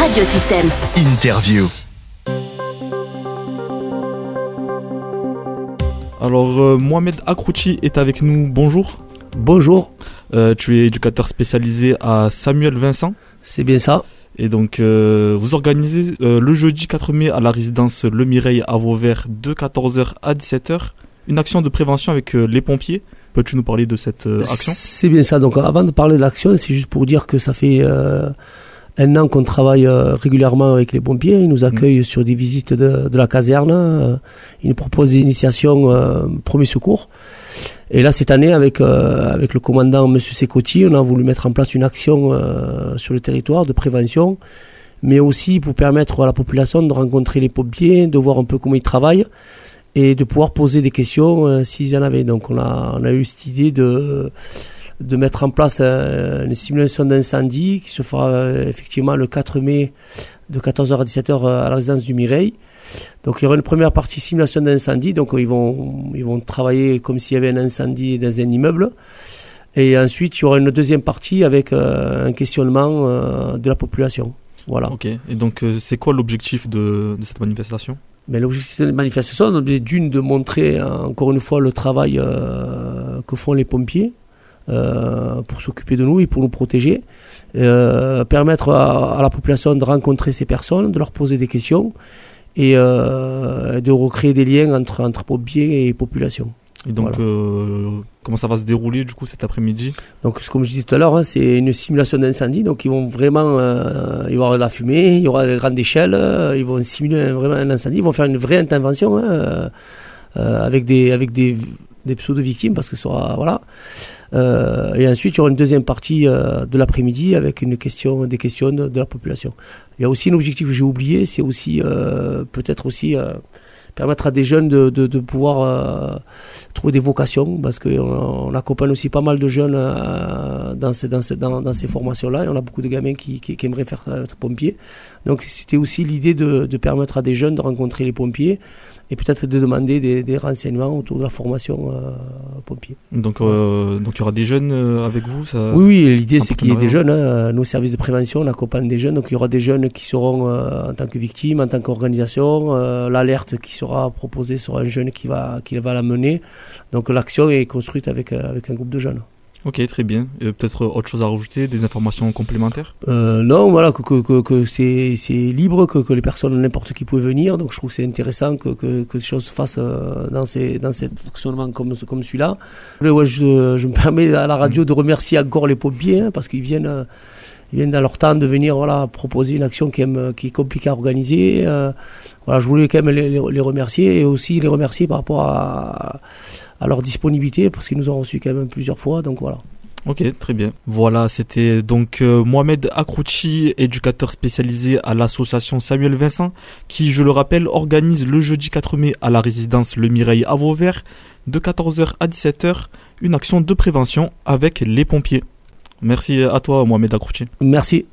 Radiosystème. Interview. Alors, euh, Mohamed Akrouchi est avec nous. Bonjour. Bonjour, Euh, tu es éducateur spécialisé à Samuel Vincent. c'est bien ça. Et donc, euh, vous organisez euh, le jeudi 4 mai à la résidence Le Mireille à Vauvert de 14h à 17h une action de prévention avec euh, les pompiers. Peux-tu nous parler de cette euh, action? C'est bien ça. Donc avant de parler de l'action, c'est juste pour dire que ça fait euh, un an qu'on travaille euh, régulièrement avec les pompiers. Ils nous accueillent sur des visites de, de la caserne. euh, ils nous proposent des initiations euh, premier secours. Et là, cette année, avec, euh, avec le commandant M. Secotti, on a voulu mettre en place une action euh, sur le territoire de prévention, mais aussi pour permettre à la population de rencontrer les pompiers, de voir un peu comment ils travaillent et de pouvoir poser des questions euh, s'ils en avaient. Donc on a, on a eu cette idée de, de mettre en place euh, une simulation d'incendie qui se fera euh, effectivement le 4 mai de 14h à 17h à la résidence du Mireille. Donc il y aura une première partie simulation d'incendie, donc ils vont, ils vont travailler comme s'il y avait un incendie dans un immeuble. Et ensuite il y aura une deuxième partie avec euh, un questionnement euh, de la population. Voilà. Ok. Et donc, euh, c'est quoi l'objectif de, de cette manifestation? Mais l'objectif de cette manifestation, c'est d'une de montrer euh, encore une fois le travail euh, que font les pompiers euh, pour s'occuper de nous et pour nous protéger, Euh, permettre à, à la population de rencontrer ces personnes, de leur poser des questions et euh, de recréer des liens entre, entre pompiers et population. Et donc, Voilà. comment ça va se dérouler du coup cet après-midi? Donc, comme je disais tout à l'heure, hein, c'est une simulation d'incendie. Donc, ils vont vraiment, il y aura de la fumée, il y aura de grande échelle, ils vont simuler un- vraiment un incendie. Ils vont faire une vraie intervention hein, avec des, avec des, des pseudo-victimes parce que ça sera, voilà. Euh, et ensuite, il y aura une deuxième partie euh, de l'après-midi avec une question, des questions de, la population. Il y a aussi un objectif que j'ai oublié, c'est aussi euh, peut-être aussi permettre à des jeunes de, de, pouvoir trouver des vocations parce qu'on on accompagne aussi pas mal de jeunes dans ces, dans ces, dans, ces formations-là et on a beaucoup de gamins qui, qui, aimeraient faire être pompiers. Donc c'était aussi l'idée de, permettre à des jeunes de rencontrer les pompiers et peut-être de demander des, renseignements autour de la formation pompier. donc, il y aura des jeunes euh, avec vous ça... Oui, oui, l'idée c'est qu'il y ait des jeunes. hein. Nos services de prévention, on accompagne des jeunes. Donc il y aura des jeunes qui seront euh, en tant que victimes, en tant qu'organisation. Euh, L'alerte qui sera proposée sera un jeune qui va, qui va la mener. Donc l'action est construite avec, avec un groupe de jeunes. Ok, très bien. Peut-être autre chose à rajouter, des informations complémentaires? Euh, non, voilà, que, que, que, que c'est libre, que, que les personnes, n'importe qui peut venir. Donc je trouve que c'est intéressant que, que, que les choses se fassent euh, dans, ces, dans ces fonctionnements comme, comme celui-là. Je, je me permets à la radio de remercier encore les pompiers hein, parce qu'ils viennent, euh, ils viennent dans leur temps de venir voilà, proposer une action qui, aime, qui est compliquée à organiser. Euh, voilà, je voulais quand même les, les, les remercier et aussi les remercier par rapport à, à leur disponibilité parce qu'ils nous ont reçus quand même plusieurs fois. Donc voilà. Ok, très bien. Voilà, c'était donc euh, Mohamed Akrouchi, éducateur spécialisé à l'association Samuel Vincent, qui, je le rappelle, organise le jeudi 4 mai à la résidence Le Mireille à Vauvert, de 14h à 17h, une action de prévention avec les pompiers. Merci à toi, Mohamed Akrouchi. Merci.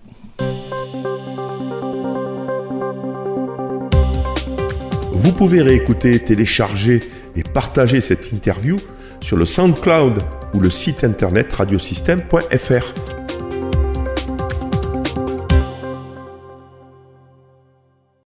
Vous pouvez réécouter, télécharger et partager cette interview sur le SoundCloud ou le site internet radiosystème.fr.